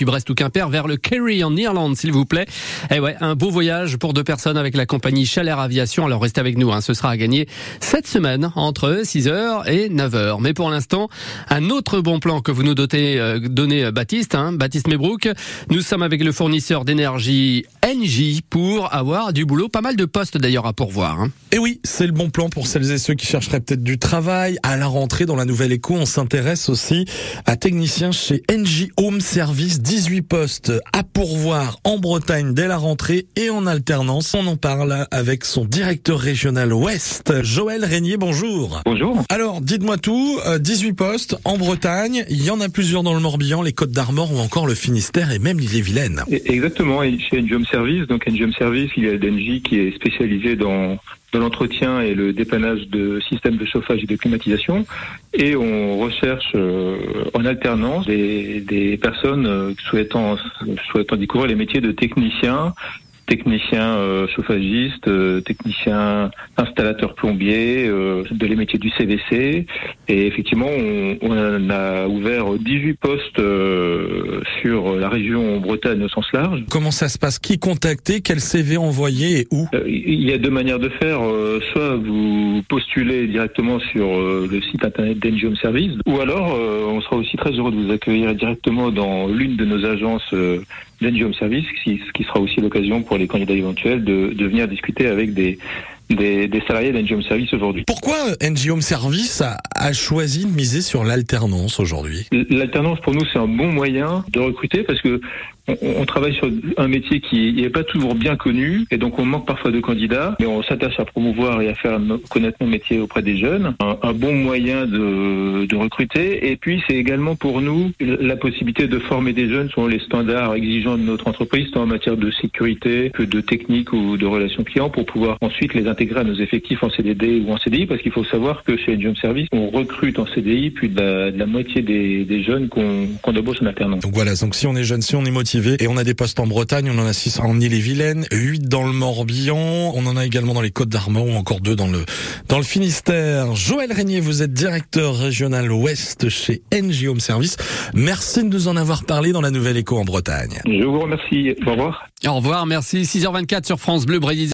depuis Brest ou Quimper vers le Kerry en Irlande, s'il vous plaît. Et ouais, un beau voyage pour deux personnes avec la compagnie Chalère Aviation. Alors restez avec nous, hein, ce sera à gagner cette semaine entre 6h et 9h. Mais pour l'instant, un autre bon plan que vous nous dotez, euh, donnez euh, Baptiste, hein, Baptiste Mebrook. Nous sommes avec le fournisseur d'énergie NJ pour avoir du boulot, pas mal de postes d'ailleurs à pourvoir. Hein. Et oui, c'est le bon plan pour celles et ceux qui chercheraient peut-être du travail. À la rentrée dans la nouvelle écho, on s'intéresse aussi à techniciens chez NJ Home Service, 18 postes à pourvoir en Bretagne dès la rentrée et en alternance. On en parle avec son directeur régional Ouest, Joël Régnier. Bonjour. Bonjour. Alors, dites-moi tout. 18 postes en Bretagne. Il y en a plusieurs dans le Morbihan, les Côtes d'Armor ou encore le Finistère et même l'île-et-Vilaine. Exactement. Et chez NG Home Service, donc NG Home Service, il y a d'NJ qui est spécialisé dans dans l'entretien et le dépannage de systèmes de chauffage et de climatisation. Et on recherche euh, en alternance des, des personnes euh, souhaitant, souhaitant découvrir les métiers de technicien technicien euh, chauffagiste, euh, technicien installateur plombier, euh, de les métiers du CVC. Et effectivement, on, on a ouvert 18 postes sur la région Bretagne au sens large. Comment ça se passe? Qui contacter? Quel CV envoyer et où? Il y a deux manières de faire. soit vous postulez directement sur le site internet d'Engium Service, ou alors on sera aussi très heureux de vous accueillir directement dans l'une de nos agences d'Engium Service, ce qui sera aussi l'occasion pour les candidats éventuels de, de venir discuter avec des, des, des salariés d'NG Service aujourd'hui. Pourquoi NG Service a, a, choisi de miser sur l'alternance aujourd'hui? L'alternance pour nous c'est un bon moyen de recruter parce que on, travaille sur un métier qui n'est pas toujours bien connu et donc on manque parfois de candidats, mais on s'attache à promouvoir et à faire connaître nos métiers auprès des jeunes. Un, bon moyen de, de recruter et puis c'est également pour nous la possibilité de former des jeunes selon les standards exigeants de notre entreprise, tant en matière de sécurité que de technique ou de relations clients pour pouvoir ensuite les intégrer à nos effectifs en CDD ou en CDI parce qu'il faut savoir que chez Job Service, on recrute en CDI plus de la, moitié des, des jeunes qu'on qu embauche en alternance. Donc voilà, donc si on est jeune, si on est motivé et on a des postes en Bretagne, on en a 6 en Ille-et-Vilaine, 8 dans le Morbihan, on en a également dans les Côtes d'Armor ou encore 2 dans le dans le Finistère. Joël Régnier, vous êtes directeur régional ouest chez NG Home Service. Merci de nous en avoir parlé dans la Nouvelle Écho en Bretagne. Je vous remercie. Au revoir. Au revoir, merci. 6h24 sur France Bleu Brésil.